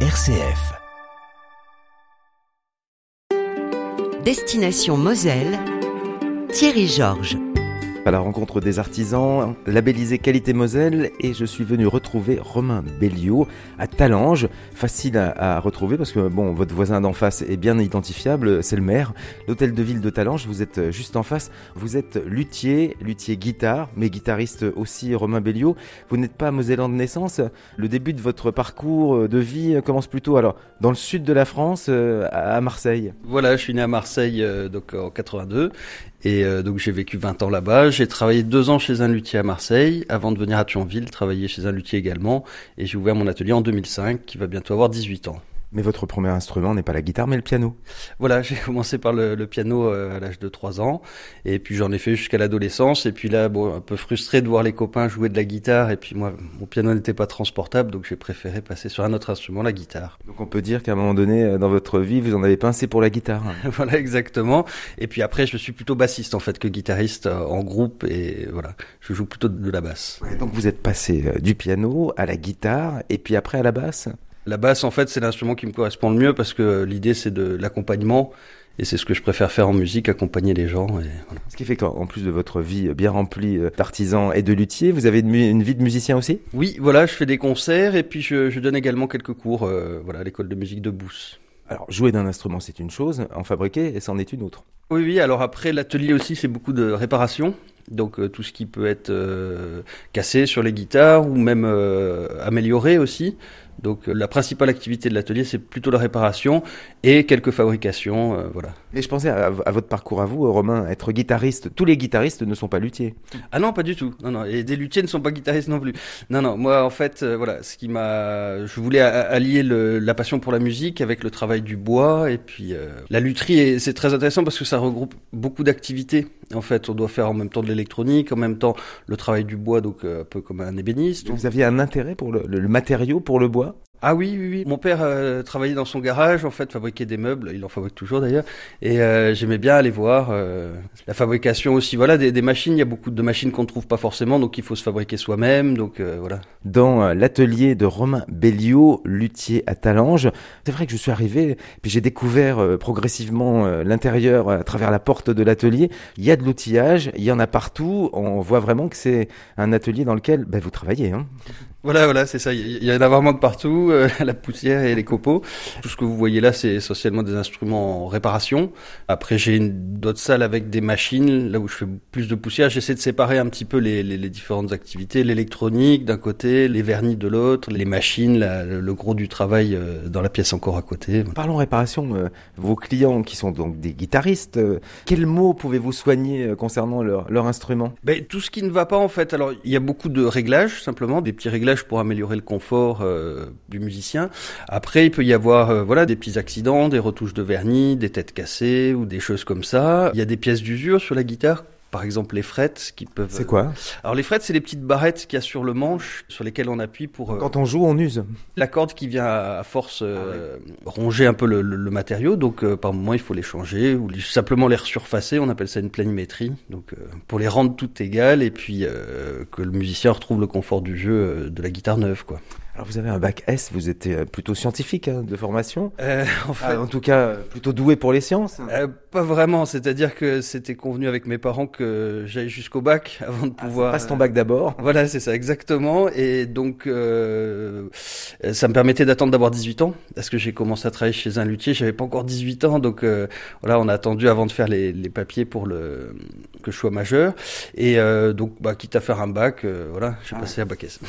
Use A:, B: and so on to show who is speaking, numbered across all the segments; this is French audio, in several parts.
A: RCF.
B: Destination Moselle, Thierry Georges.
C: À la rencontre des artisans, labellisé Qualité Moselle, et je suis venu retrouver Romain Belliot à Talange. Facile à, retrouver parce que bon, votre voisin d'en face est bien identifiable, c'est le maire. L'hôtel de ville de Talange, vous êtes juste en face. Vous êtes luthier, luthier guitare, mais guitariste aussi Romain Belliot. Vous n'êtes pas mosellan de naissance. Le début de votre parcours de vie commence plutôt alors dans le sud de la France, euh, à Marseille.
D: Voilà, je suis né à Marseille euh, donc en 82 et euh, donc j'ai vécu 20 ans là-bas. J'ai travaillé deux ans chez un luthier à Marseille avant de venir à Thionville travailler chez un luthier également. Et j'ai ouvert mon atelier en 2005 qui va bientôt avoir 18 ans.
C: Mais votre premier instrument n'est pas la guitare, mais le piano.
D: Voilà, j'ai commencé par le, le piano euh, à l'âge de 3 ans, et puis j'en ai fait jusqu'à l'adolescence, et puis là, bon, un peu frustré de voir les copains jouer de la guitare, et puis moi, mon piano n'était pas transportable, donc j'ai préféré passer sur un autre instrument, la guitare.
C: Donc on peut dire qu'à un moment donné, euh, dans votre vie, vous en avez pincé pour la guitare.
D: voilà, exactement. Et puis après, je suis plutôt bassiste en fait que guitariste euh, en groupe, et voilà, je joue plutôt de la basse.
C: Et donc vous êtes passé du piano à la guitare, et puis après à la basse?
D: La basse, en fait, c'est l'instrument qui me correspond le mieux parce que l'idée, c'est de l'accompagnement. Et c'est ce que je préfère faire en musique, accompagner les gens. Et voilà.
C: Ce qui fait qu'en plus de votre vie bien remplie euh, d'artisan et de luthier, vous avez une, vie de musicien aussi?
D: Oui, voilà, je fais des concerts et puis je, je donne également quelques cours euh, voilà, à l'école de musique de Bousse.
C: Alors jouer d'un instrument c'est une chose, en fabriquer c'en est une autre.
D: Oui, oui, alors après, l'atelier aussi, c'est beaucoup de réparation. Donc euh, tout ce qui peut être euh, cassé sur les guitares ou même amélioré aussi. Donc euh, la principale activité de l'atelier, c'est plutôt la réparation et quelques fabrications. euh, voilà.
C: Et je pensais à, à votre parcours à vous, euh, Romain, être guitariste. Tous les guitaristes ne sont pas luthiers.
D: Ah non, pas du tout. Non, non. Et des luthiers ne sont pas guitaristes non plus. Non, non. Moi, en fait, euh, voilà, ce qui m'a, je voulais allier le- la passion pour la musique avec le travail du bois et puis euh, la lutherie. C'est très intéressant parce que ça regroupe beaucoup d'activités. En fait, on doit faire en même temps de l'électronique, en même temps le travail du bois, donc un peu comme un ébéniste.
C: Vous aviez un intérêt pour le, le- le matériau, pour le bois?
D: Ah oui, oui, oui. Mon père euh, travaillait dans son garage, en fait, fabriquait des meubles. Il en fabrique toujours d'ailleurs. Et euh, j'aimais bien aller voir euh, la fabrication aussi. Voilà, des, machines. Il y a beaucoup de machines qu'on ne trouve pas forcément, donc il faut se fabriquer soi-même. Donc voilà.
C: dans l'atelier de Romain Belliot, luthier à Talange. C'est vrai que je suis arrivé, puis j'ai découvert progressivement l'intérieur à travers la porte de l'atelier. Il y a de l'outillage, il y en a partout. On voit vraiment que c'est un atelier dans lequel ben, vous travaillez. Hein.
D: Voilà, voilà, c'est ça. Il y en a vraiment de partout, euh, la poussière et les copeaux. Tout ce que vous voyez là, c'est essentiellement des instruments en réparation. Après, j'ai une d'autres salles avec des machines, là où je fais plus de poussière. J'essaie de séparer un petit peu les, les, les différentes activités. L'électronique d'un côté, les vernis de l'autre, les machines, la- le gros du travail euh, dans la pièce encore à côté.
C: Parlons réparation. euh, vos clients qui sont donc des guitaristes, quels mots pouvez-vous soigner concernant leur, leur instrument?
D: Ben, tout ce qui ne va pas en fait. Alors il y a beaucoup de réglages simplement, des petits réglages pour améliorer le confort euh, du musicien. Après il peut y avoir euh, voilà des petits accidents, des retouches de vernis, des têtes cassées ou des choses comme ça. Il y a des pièces d'usure sur la guitare. Par exemple, les frettes qui peuvent.
C: C'est quoi
D: Alors les frettes, c'est les petites barrettes qu'il y a sur le manche, sur lesquelles on appuie pour euh,
C: Quand on joue, on use.
D: la corde qui vient à force euh, ronger un peu le, le- le matériau. Donc euh, par moment, il faut les changer ou simplement les resurfacer. On appelle ça une planimétrie. Donc euh, pour les rendre toutes égales et puis euh, que le musicien retrouve le confort du jeu euh, de la guitare neuve, quoi.
C: Alors vous avez un bac S, vous êtes euh, plutôt scientifique hein, de formation.
D: Euh, en fait,
C: Ah, en tout cas, euh, plutôt doué pour les sciences.
D: euh, pas vraiment. C'est-à-dire que c'était convenu avec mes parents que j'aille jusqu'au bac avant de pouvoir.
C: Passe ton bac d'abord.
D: Voilà, c'est ça, exactement. Et donc, euh, ça me permettait d'attendre d'avoir 18 ans, parce que j'ai commencé à travailler chez un luthier, j'avais pas encore 18 ans, donc euh, voilà, on a attendu avant de faire les, les papiers pour le que je sois majeur. Et euh, donc, bah, quitte à faire un bac, euh, voilà, j'ai
C: Ah.
D: passé à bac S.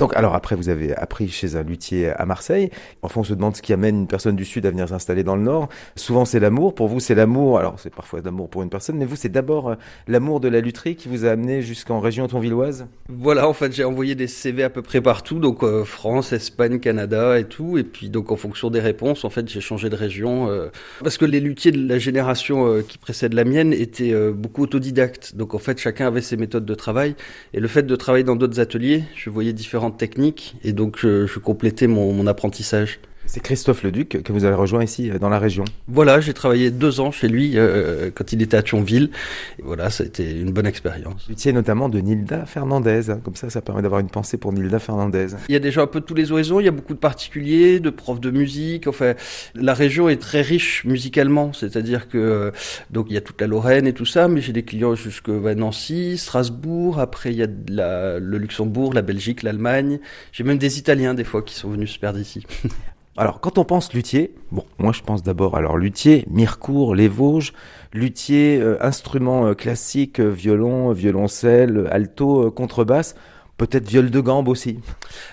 C: Donc, alors après, vous avez appris chez un luthier à Marseille. Enfin, on se demande ce qui amène une personne du Sud à venir s'installer dans le Nord. Souvent, c'est l'amour. Pour vous, c'est l'amour. Alors, c'est parfois l'amour pour une personne, mais vous, c'est d'abord euh, l'amour de la lutherie qui vous a amené jusqu'en région tonvilloise.
D: Voilà, en fait, j'ai envoyé des CV à peu près partout, donc euh, France, Espagne, Canada et tout. Et puis, donc, en fonction des réponses, en fait, j'ai changé de région. euh, parce que les luthiers de la génération qui précède la mienne étaient beaucoup autodidactes. Donc, en fait, chacun avait ses méthodes de travail. Et le fait de travailler dans d'autres ateliers, je voyais différentes techniques. Et donc, je, je complétais mon apprentissage.
C: C'est Christophe Leduc que vous avez rejoint ici dans la région.
D: Voilà, j'ai travaillé deux ans chez lui euh, quand il était à Thionville. Et voilà, ça a été une bonne expérience.
C: Luthier notamment de Nilda Fernandez. Hein. Comme ça, ça permet d'avoir une pensée pour Nilda Fernandez.
D: Il y a déjà un peu de tous les horizons. Il y a beaucoup de particuliers, de profs de musique. Enfin, la région est très riche musicalement. C'est-à-dire que donc il y a toute la Lorraine et tout ça, mais j'ai des clients jusque Nancy, Strasbourg. Après, il y a la, le Luxembourg, la Belgique, l'Allemagne. J'ai même des Italiens des fois qui sont venus se perdre ici.
C: Alors, quand on pense luthier, bon, moi je pense d'abord alors luthier, Mirecourt, les Vosges, luthier, euh, instruments euh, classiques, euh, violon, violoncelle, alto, contrebasse peut-être viol de gambe aussi.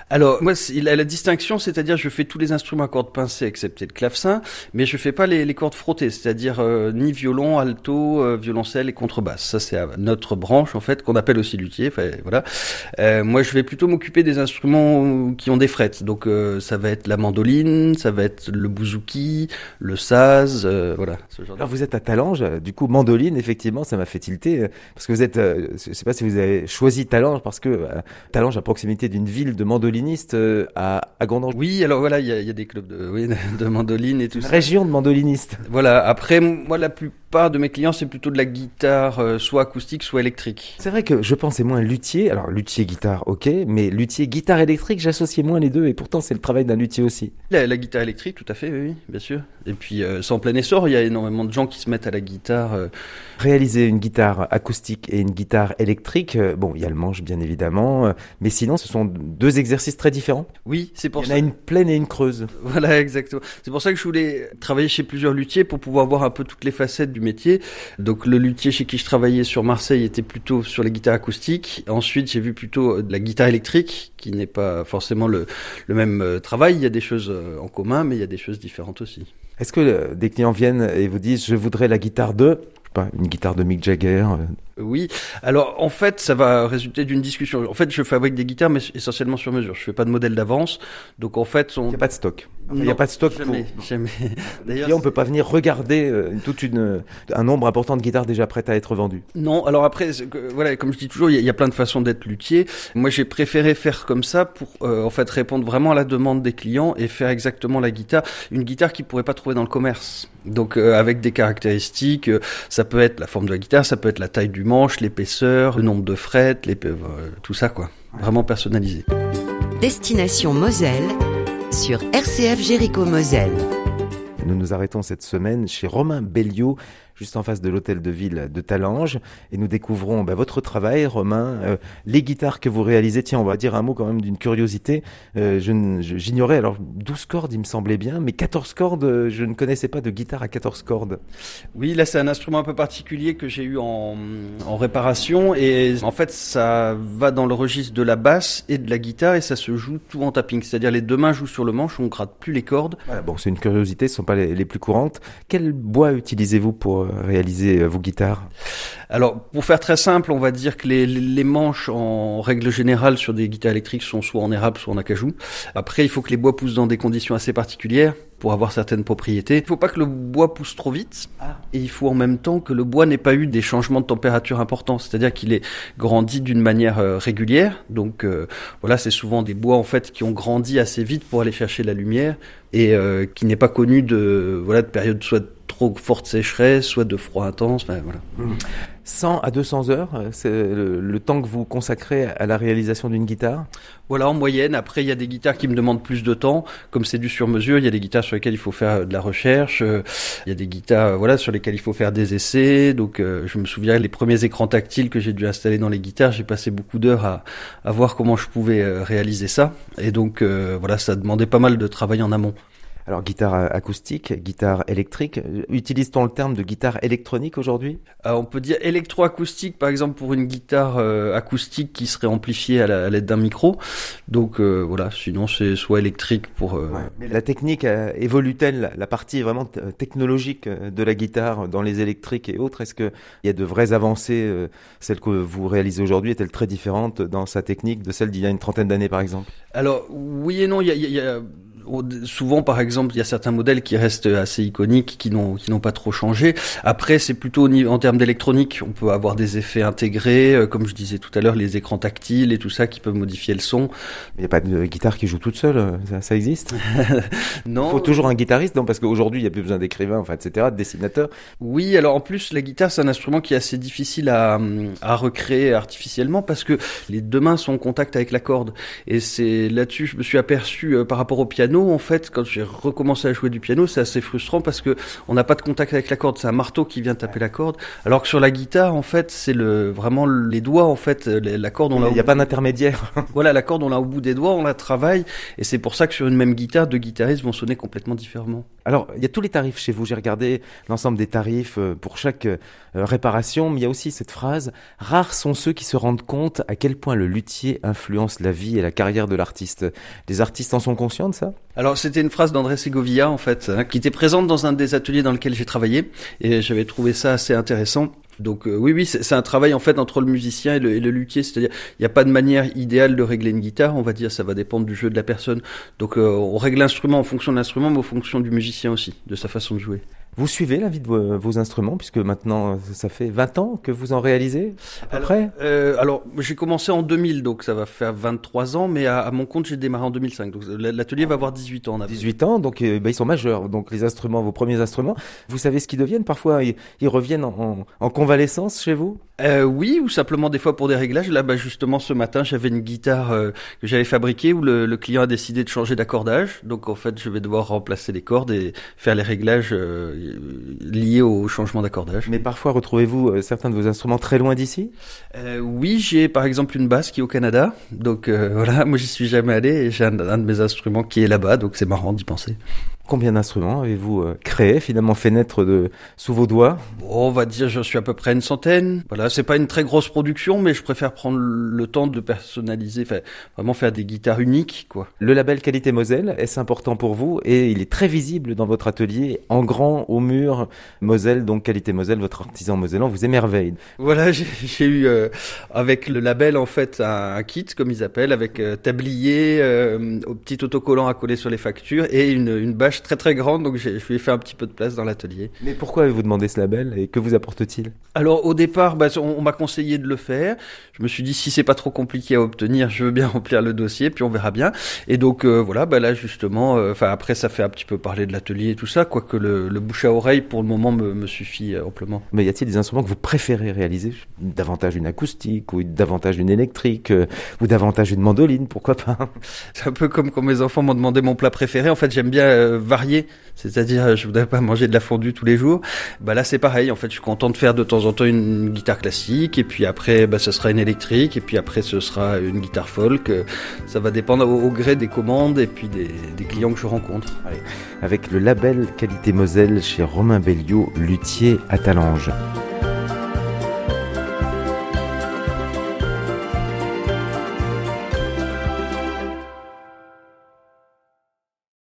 D: Alors moi, il a la distinction, c'est-à-dire je fais tous les instruments à cordes pincées excepté le clavecin, mais je fais pas les, les cordes frottées, c'est-à-dire euh, ni violon, alto, euh, violoncelle et contrebasse. Ça c'est notre branche en fait qu'on appelle aussi luthier. Enfin, voilà. Euh, moi, je vais plutôt m'occuper des instruments qui ont des frettes. Donc ça va être la mandoline, ça va être le bouzouki, le saz, voilà.
C: Ce genre Alors vous êtes à Talange, du coup mandoline, effectivement, ça m'a fait tilter parce que vous êtes, je sais pas si vous avez choisi Talange parce que Talange à proximité d'une ville de mandolinistes euh, à, à Gondange.
D: Oui, alors voilà, il y a, y a, des clubs de, oui, de mandoline et tout
C: Une
D: ça.
C: Région de mandolinistes.
D: Voilà. Après, moi, la plupart de mes clients, c'est plutôt de la guitare, euh, soit acoustique, soit électrique.
C: C'est vrai que je pensais moins luthier. Alors luthier guitare, ok, mais luthier guitare électrique, j'associais moins les deux, et pourtant c'est le travail d'un luthier aussi.
D: La, la, guitare électrique, tout à fait, oui, oui bien sûr. Et puis, euh, c'est en plein essor. Il y a énormément de gens qui se mettent à la guitare. Euh...
C: Réaliser une guitare acoustique et une guitare électrique, bon, il y a le manche, bien évidemment, euh, mais sinon, ce sont deux exercices très différents.
D: Oui, c'est pour
C: il
D: ça.
C: Il y en a une pleine et une creuse.
D: Voilà, exactement. C'est pour ça que je voulais travailler chez plusieurs luthiers pour pouvoir voir un peu toutes les facettes du métier. Donc, le luthier chez qui je travaillais sur Marseille était plutôt sur les guitares acoustiques. Ensuite, j'ai vu plutôt de la guitare électrique, qui n'est pas forcément le, le même euh, travail. Il y a des choses en commun, mais il y a des choses différentes aussi.
C: Est-ce que des clients viennent et vous disent je voudrais la guitare de pas, une guitare de Mick Jagger
D: Oui, alors en fait, ça va résulter d'une discussion. En fait, je fabrique des guitares, mais essentiellement sur mesure. Je fais pas de modèle d'avance, donc en fait, on...
C: il n'y a pas de stock. Il n'y a pas de stock.
D: Jamais,
C: pour...
D: jamais.
C: D'ailleurs, on peut pas venir regarder euh, toute une un nombre important de guitares déjà prêtes à être vendues.
D: Non, alors après, voilà, comme je dis toujours, il y, y, a plein de façons d'être luthier. Moi, j'ai préféré faire comme ça pour euh, en fait répondre vraiment à la demande des clients et faire exactement la guitare, une guitare qu'ils pourraient pas trouver dans le commerce. Donc euh, avec des caractéristiques, euh, ça peut être la forme de la guitare, ça peut être la taille du manche, l'épaisseur, le nombre de frettes, les, tout ça quoi. Vraiment personnalisé.
B: Destination Moselle sur RCF Jéricho Moselle.
C: Nous nous arrêtons cette semaine chez Romain Belliot, juste en face de l'hôtel de ville de Talange, et nous découvrons bah, votre travail, Romain, euh, les guitares que vous réalisez. Tiens, on va dire un mot quand même d'une curiosité. Euh, J'ignorais, alors 12 cordes, il me semblait bien, mais 14 cordes, euh, je ne connaissais pas de guitare à 14 cordes.
D: Oui, là c'est un instrument un peu particulier que j'ai eu en, en réparation, et en fait ça va dans le registre de la basse et de la guitare, et ça se joue tout en tapping, c'est-à-dire les deux mains jouent sur le manche, on gratte plus les cordes.
C: Voilà, bon, c'est une curiosité, ce ne sont pas les, les plus courantes. Quel bois utilisez-vous pour réaliser vos guitares
D: Alors, pour faire très simple, on va dire que les, les, manches, en règle générale, sur des guitares électriques, sont soit en érable, soit en acajou. Après, il faut que les bois poussent dans des conditions assez particulières pour avoir certaines propriétés. Il ne faut pas que le bois pousse trop vite, ah. et il faut en même temps que le bois n'ait pas eu des changements de température importants, c'est-à-dire qu'il est grandi d'une manière euh, régulière. Donc euh, voilà, c'est souvent des bois en fait qui ont grandi assez vite pour aller chercher la lumière et euh, qui n'est pas connu de voilà de période soit trop forte sécheresse, soit de froid intense. Ben, voilà.
C: Mmh. 100 à 200 heures, c'est le, le, temps que vous consacrez à la réalisation d'une guitare?
D: Voilà, en moyenne. Après, il y a des guitares qui me demandent plus de temps. Comme c'est du sur-mesure, il y a des guitares sur lesquelles il faut faire de la recherche. Il y a des guitares voilà, sur lesquelles il faut faire des essais. Donc, euh, je me souviens, les premiers écrans tactiles que j'ai dû installer dans les guitares, j'ai passé beaucoup d'heures à, à, voir comment je pouvais euh, réaliser ça. Et donc, euh, voilà, ça demandait pas mal de travail en amont.
C: Alors guitare acoustique, guitare électrique, utilise-t-on le terme de guitare électronique aujourd'hui?
D: Euh, On peut dire électroacoustique par exemple pour une guitare euh, acoustique qui serait amplifiée à l'aide d'un micro. Donc euh, voilà, sinon c'est soit électrique pour...
C: Ouais. Mais la technique évolue-t-elle? La partie vraiment technologique de la guitare dans les électriques et autres, est-ce qu'il y a de vraies avancées Celle que vous réalisez aujourd'hui est-elle très différente dans sa technique de celle d'il y a une trentaine d'années par exemple?
D: Alors oui et non, il y a, il y a souvent, par exemple, il y a certains modèles qui restent assez iconiques, qui n'ont qui n'ont pas trop changé. Après, c'est plutôt en termes d'électronique, on peut avoir des effets intégrés, euh, comme je disais tout à l'heure, les écrans tactiles et tout ça qui peuvent modifier le son.
C: Il n'y a pas de guitare qui joue toute seule, euh, ça, ça existe?
D: Non.
C: Il faut toujours un guitariste, non Parce qu'aujourd'hui, il n'y a plus besoin d'écrivain, enfin, etc., de dessinateur.
D: Oui, alors en plus, la guitare, c'est un instrument qui est assez difficile à, à recréer artificiellement parce que les deux mains sont en contact avec la corde. Et c'est là-dessus, je me suis aperçu euh, par rapport au piano, en fait, quand j'ai recommencé à jouer du piano, c'est assez frustrant parce que on n'a pas de contact avec la corde, c'est un marteau qui vient taper la corde. Alors que sur la guitare, en fait, c'est le vraiment les doigts, en fait, la corde, on l'a.
C: Il n'y a pas d'intermédiaire.
D: voilà, la corde, on l'a au bout des doigts, on la travaille, et c'est pour ça que sur une même guitare, deux guitaristes vont sonner complètement différemment.
C: Alors, il y a tous les tarifs chez vous. J'ai regardé l'ensemble des tarifs euh, pour chaque euh, réparation, mais il y a aussi cette phrase rares sont ceux qui se rendent compte à quel point le luthier influence la vie et la carrière de l'artiste. Les artistes en sont conscients de ça?
D: Alors, c'était une phrase d'André Segovia, en fait, hein, qui était présente dans un des ateliers dans lequel j'ai travaillé, et j'avais trouvé ça assez intéressant. Donc euh, oui, oui, c'est un travail en fait entre le musicien et le, et le luthier, c'est-à-dire il n'y a pas de manière idéale de régler une guitare, on va dire, ça va dépendre du jeu de la personne. Donc euh, on règle l'instrument en fonction de l'instrument, mais en fonction du musicien aussi, de sa façon de jouer.
C: Vous suivez la vie de vos, instruments, puisque maintenant, ça fait 20 ans que vous en réalisez,
D: après euh, Alors, j'ai commencé en 2000, donc ça va faire 23 ans, mais à, mon compte, j'ai démarré en 2005. Donc l'atelier va avoir 18 ans.
C: 18 ans, donc euh, bah, ils sont majeurs. Donc les instruments, vos premiers instruments, vous savez ce qu'ils deviennent Parfois, ils, reviennent en, en, convalescence chez vous?
D: Euh, Oui, ou simplement des fois pour des réglages. Là, bah, justement, ce matin, j'avais une guitare euh, que j'avais fabriquée où le, le, client a décidé de changer d'accordage. Donc, en fait, je vais devoir remplacer les cordes et faire les réglages euh, liés au changement d'accordage.
C: Mais parfois, retrouvez-vous euh, certains de vos instruments très loin d'ici?
D: Oui, j'ai par exemple une basse qui est au Canada. Donc, voilà, moi, j'y suis jamais allé et j'ai un, un de mes instruments qui est là-bas. Donc, c'est marrant d'y penser.
C: Combien d'instruments avez-vous euh, créé, finalement fait naître de, sous vos doigts?
D: On va dire, je suis à peu près une centaine. Voilà, c'est pas une très grosse production, mais je préfère prendre le temps de personnaliser, vraiment faire des guitares uniques, quoi.
C: Le label Qualité Moselle, est-ce important pour vous? Et il est très visible dans votre atelier, en grand, au mur. Moselle, donc Qualité Moselle, votre artisan mosellan, vous émerveille.
D: Voilà, j'ai eu euh, avec le label en fait un, kit, comme ils appellent, avec euh, tablier, euh, au petit autocollant à coller sur les factures et une, une bâche très très grande, donc je lui ai fait un petit peu de place dans l'atelier.
C: Mais pourquoi avez-vous demandé ce label et que vous apporte-t-il?
D: Alors au départ, bah, on, m'a conseillé de le faire. Je me suis dit si c'est pas trop compliqué à obtenir, je veux bien remplir le dossier, puis on verra bien. Et donc voilà, bah là justement, enfin après ça fait un petit peu parler de l'atelier et tout ça, quoique le, le bouche à oreille pour le moment me, me suffit euh, amplement.
C: Mais y a-t-il des instruments que vous préférez réaliser? Davantage une acoustique ou davantage une électrique ou davantage une mandoline, pourquoi pas?
D: C'est un peu comme quand mes enfants m'ont demandé mon plat préféré. En fait, j'aime bien varier, c'est-à-dire je voudrais pas manger de la fondue tous les jours. Bah là c'est pareil, en fait je suis content de faire de temps en temps une guitare classique et puis après bah, ce sera une électrique et puis après ce sera une guitare folk. Ça va dépendre au, gré des commandes et puis des, des clients que je rencontre.
C: Avec le label Qualité Moselle chez Romain Belliot, luthier à Talange.